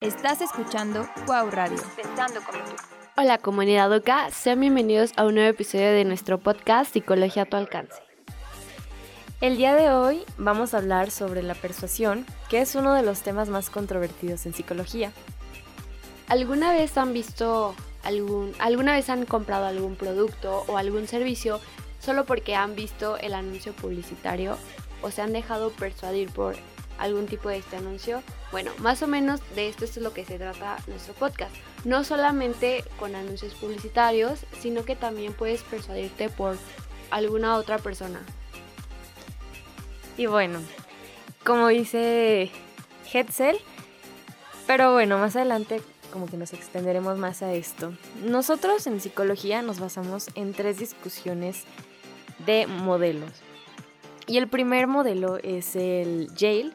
Estás escuchando Wow Radio. Pensando como tú. Hola comunidad OCA, sean bienvenidos a un nuevo episodio de nuestro podcast Psicología a tu alcance. El día de hoy vamos a hablar sobre la persuasión, que es uno de los temas más controvertidos en psicología. ¿Alguna vez han visto algún, alguna vez han comprado algún producto o algún servicio solo porque han visto el anuncio publicitario o se han dejado persuadir por algún tipo de este anuncio. Bueno, más o menos de esto es lo que se trata nuestro podcast. No solamente con anuncios publicitarios, sino que también puedes persuadirte por alguna otra persona. Y bueno, como dice Hetzel, pero bueno, más adelante como que nos extenderemos más a esto. Nosotros en psicología nos basamos en tres discusiones de modelos. Y el primer modelo es el Yale,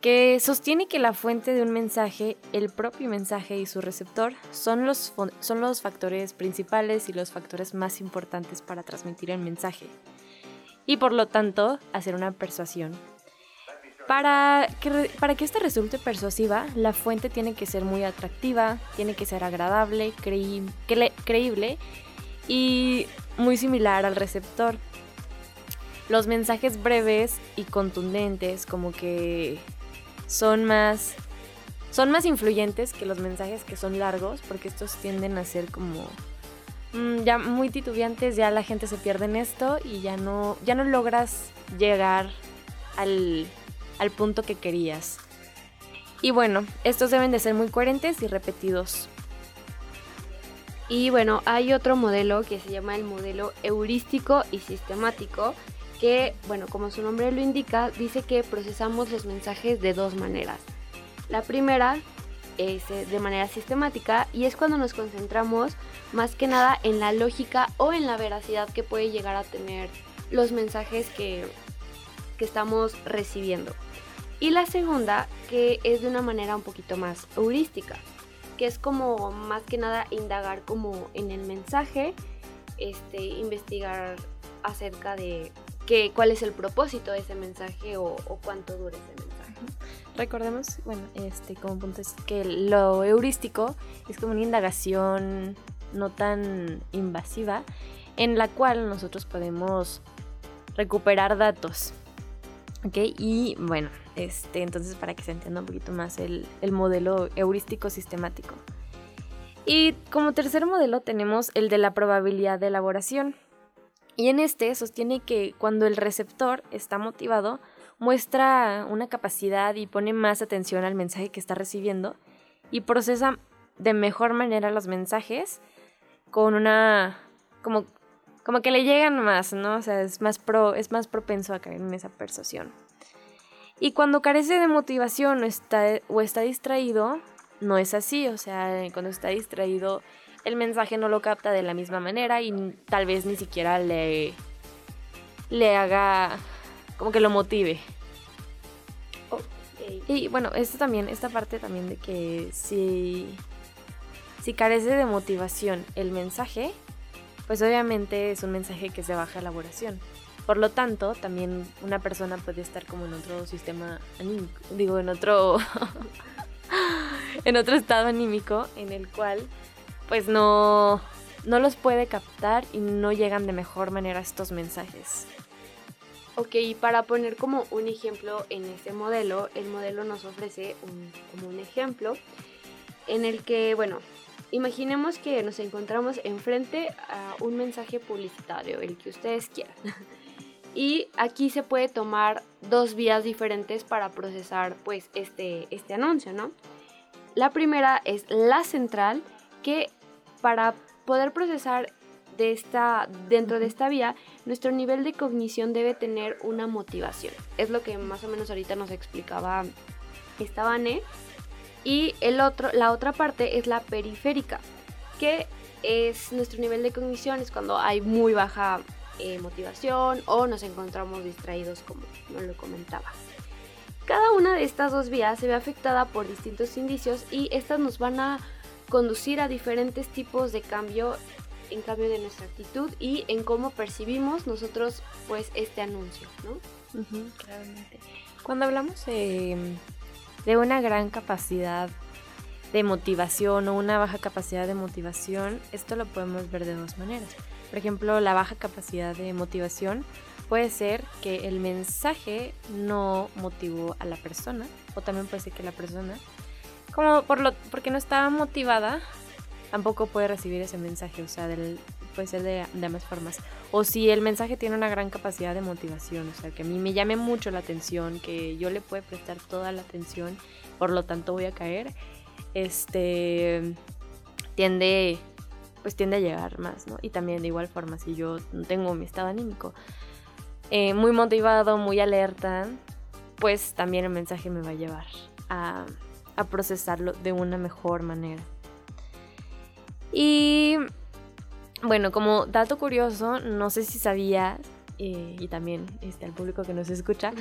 que sostiene que la fuente de un mensaje, el propio mensaje y su receptor son los, son los factores principales y los factores más importantes para transmitir el mensaje y por lo tanto hacer una persuasión. Para que, para que resulte persuasiva, la fuente tiene que ser muy atractiva, tiene que ser agradable, creíble y muy similar al receptor. Los mensajes breves y contundentes, como que son más son más influyentes que los mensajes que son largos, porque estos tienden a ser como mm, ya muy titubeantes, ya la gente se pierde en esto y ya no, ya no logras llegar al, al punto que querías. Y bueno, estos deben de ser muy coherentes y repetidos. Y bueno, hay otro modelo que se llama el modelo heurístico y sistemático, que, bueno, como su nombre lo indica, dice que procesamos los mensajes de dos maneras. La primera es eh, de manera sistemática y es cuando nos concentramos más que nada en la lógica o en la veracidad que puede llegar a tener los mensajes que, que estamos recibiendo. Y la segunda, que es de una manera un poquito más heurística, que es como más que nada indagar como en el mensaje, este, investigar acerca de cuál es el propósito de ese mensaje o, cuánto dura ese mensaje. Recordemos, bueno, este como punto es que lo heurístico es como una indagación no tan invasiva en la cual nosotros podemos recuperar datos. ¿Ok? Y bueno, este, entonces para que se entienda un poquito más el, el modelo heurístico sistemático. Y como tercer modelo tenemos el de la probabilidad de elaboración. Y en este sostiene que cuando el receptor está motivado, muestra una capacidad y pone más atención al mensaje que está recibiendo y procesa de mejor manera los mensajes con una como como que le llegan más, ¿no? O sea, es más pro es más propenso a caer en esa persuasión. Y cuando carece de motivación o está, o está distraído, no es así, o sea, cuando está distraído el mensaje no lo capta de la misma manera y tal vez ni siquiera le, le haga como que lo motive. Y bueno, esto también, esta parte también de que si, si carece de motivación el mensaje, pues obviamente es un mensaje que se baja elaboración. Por lo tanto, también una persona puede estar como en otro sistema anímico, digo, en otro, en otro estado anímico en el cual pues no, no los puede captar y no llegan de mejor manera estos mensajes. Ok, para poner como un ejemplo en este modelo, el modelo nos ofrece como un ejemplo en el que, bueno, imaginemos que nos encontramos enfrente a un mensaje publicitario, el que ustedes quieran. Y aquí se puede tomar dos vías diferentes para procesar pues este, este anuncio, ¿no? La primera es la central, que para poder procesar de esta, dentro de esta vía, nuestro nivel de cognición debe tener una motivación. Es lo que más o menos ahorita nos explicaba esta Vane. Y el otro, la otra parte es la periférica, que es nuestro nivel de cognición, es cuando hay muy baja eh, motivación o nos encontramos distraídos, como no lo comentaba. Cada una de estas dos vías se ve afectada por distintos indicios y estas nos van a conducir a diferentes tipos de cambio en cambio de nuestra actitud y en cómo percibimos nosotros pues este anuncio, ¿no? Cuando hablamos de, una gran capacidad de motivación o una baja capacidad de motivación, esto lo podemos ver de dos maneras. Por ejemplo, la baja capacidad de motivación puede ser que el mensaje no motivó a la persona, o también puede ser que la persona, como por lo, porque no estaba motivada, tampoco puede recibir ese mensaje, o sea, del, puede ser de, de ambas formas. O si el mensaje tiene una gran capacidad de motivación, o sea, que a mí me llame mucho la atención, que yo le puedo prestar toda la atención, por lo tanto voy a caer, este tiende pues tiende a llegar más, ¿no? Y también de igual forma, si yo tengo mi estado anímico eh, muy motivado, muy alerta, pues también el mensaje me va a llevar a, a procesarlo de una mejor manera. Y bueno, como dato curioso, no sé si sabías, eh, y también este, al público que nos escucha,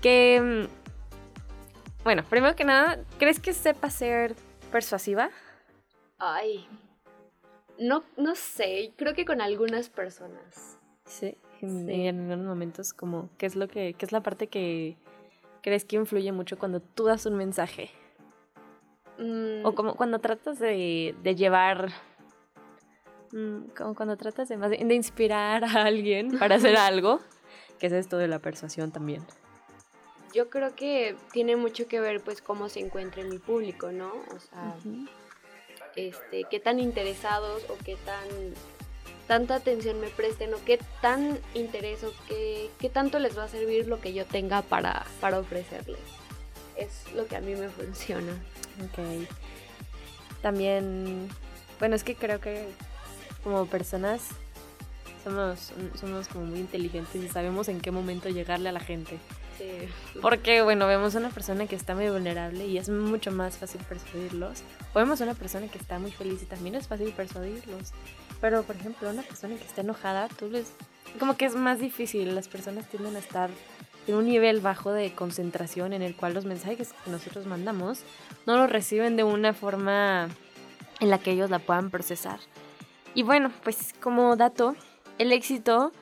que, mm, bueno, primero que nada, ¿crees que sepa ser persuasiva? Ay, no, no sé, creo que con algunas personas. Sí, en, en algunos momentos como, ¿qué es lo que, qué es la parte que crees que influye mucho cuando tú das un mensaje? Mm, O como cuando tratas de, de llevar. mm, Como cuando tratas de, más de inspirar a alguien para hacer algo. Que es esto de la persuasión también. yo creo que tiene mucho que ver pues cómo se encuentra mi público, ¿no? O sea, este, qué tan interesados o qué tan tanta atención me presten o qué tan interés o qué, qué tanto les va a servir lo que yo tenga para, para ofrecerles. Es lo que a mí me funciona. Ok. También. Bueno, es que creo que como personas somos, somos como muy inteligentes y sabemos en qué momento llegarle a la gente. Sí. Porque, bueno, vemos a una persona que está muy vulnerable y es mucho más fácil persuadirlos. O vemos a una persona que está muy feliz y también es fácil persuadirlos. Pero, por ejemplo, una persona que está enojada, tú les... Como que es más difícil. Las personas tienden a estar en un nivel bajo de concentración en el cual los mensajes que nosotros mandamos no los reciben de una forma en la que ellos la puedan procesar. Y bueno, pues como dato, el éxito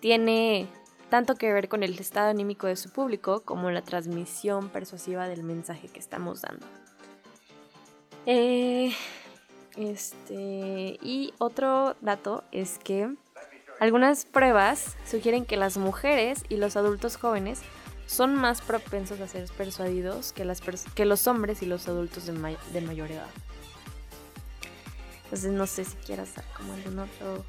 tiene tanto que ver con el estado anímico de su público como la transmisión persuasiva del mensaje que estamos dando. Eh, este, y otro dato es que algunas pruebas sugieren que las mujeres y los adultos jóvenes son más propensos a ser persuadidos que, las pers- que los hombres y los adultos de, may- de mayor edad. Entonces no sé si quieras dar como algún otro...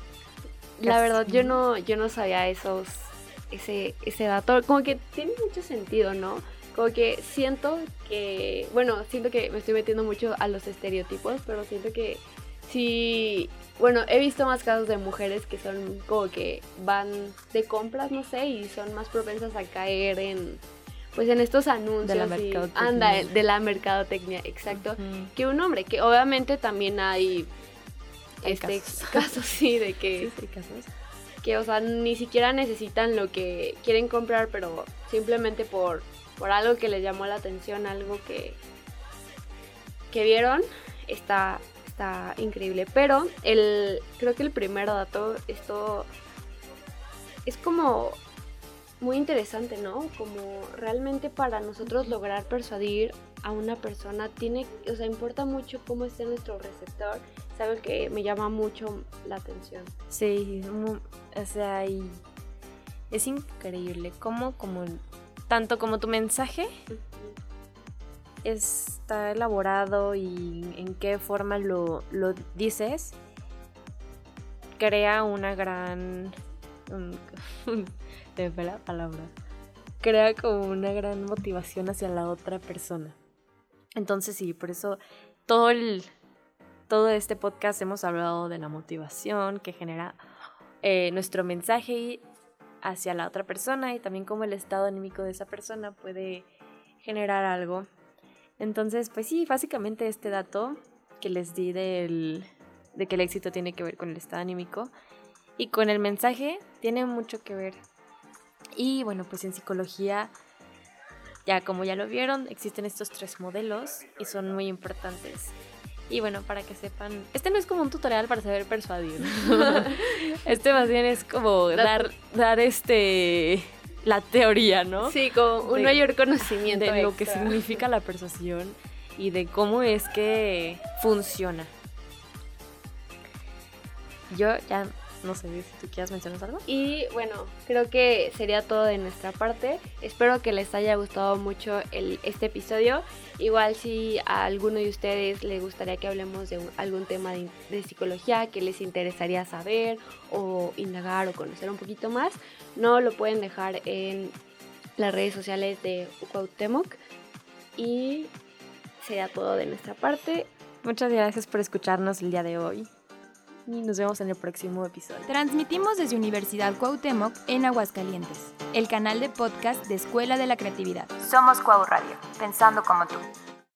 La verdad, yo no, yo no sabía esos, ese, ese dato. Como que tiene mucho sentido, ¿no? Como que siento que, bueno, siento que me estoy metiendo mucho a los estereotipos, pero siento que sí, bueno, he visto más casos de mujeres que son como que van de compras, no sé, y son más propensas a caer en, pues en estos anuncios. De la y- mercadotecnia. anda, de la mercadotecnia, exacto. Que un hombre, que obviamente también hay, Hay este casos. casos, sí, de que Sí, sí, casos. que, o sea, ni siquiera necesitan lo que quieren comprar, pero simplemente por, por algo que les llamó la atención, algo que, que vieron, está, está increíble. Pero el, creo que el primer dato, esto es como muy interesante, ¿no? Como realmente para nosotros lograr persuadir a una persona tiene, o sea, importa mucho cómo esté nuestro receptor. Es algo que me llama mucho la atención. Sí, o sea, y es increíble cómo, como, tanto como tu mensaje está elaborado y en qué forma lo, lo dices, crea una gran... me fue la palabra. Crea como una gran motivación hacia la otra persona. Entonces sí, por eso todo el... Todo este podcast hemos hablado de la motivación que genera eh, nuestro mensaje hacia la otra persona y también cómo el estado anímico de esa persona puede generar algo. Entonces, pues sí, básicamente este dato que les di del, de que el éxito tiene que ver con el estado anímico y con el mensaje tiene mucho que ver. Y bueno, pues en psicología, ya como ya lo vieron, existen estos tres modelos y son muy importantes. Y bueno, para que sepan, este no es como un tutorial para saber persuadir. este más bien es como dar, dar este la teoría, ¿no? Sí, con un De- mayor conocimiento. de lo que significa la persuasión y de cómo es que funciona. Yo ya no sé si tú quieras mencionar algo. Y bueno, creo que sería todo de nuestra parte. Espero que les haya gustado mucho el, este episodio. Igual si a alguno de ustedes les gustaría que hablemos de algún tema de, de, psicología que les interesaría saber o indagar o conocer un poquito más, no lo pueden dejar en las redes sociales de Cuauhtémoc. Y sería todo de nuestra parte. Muchas gracias por escucharnos el día de hoy y nos vemos en el próximo episodio. Transmitimos desde Universidad Cuauhtémoc en Aguascalientes, el canal de podcast de Escuela de la Creatividad. Somos Cuau Radio, pensando como tú.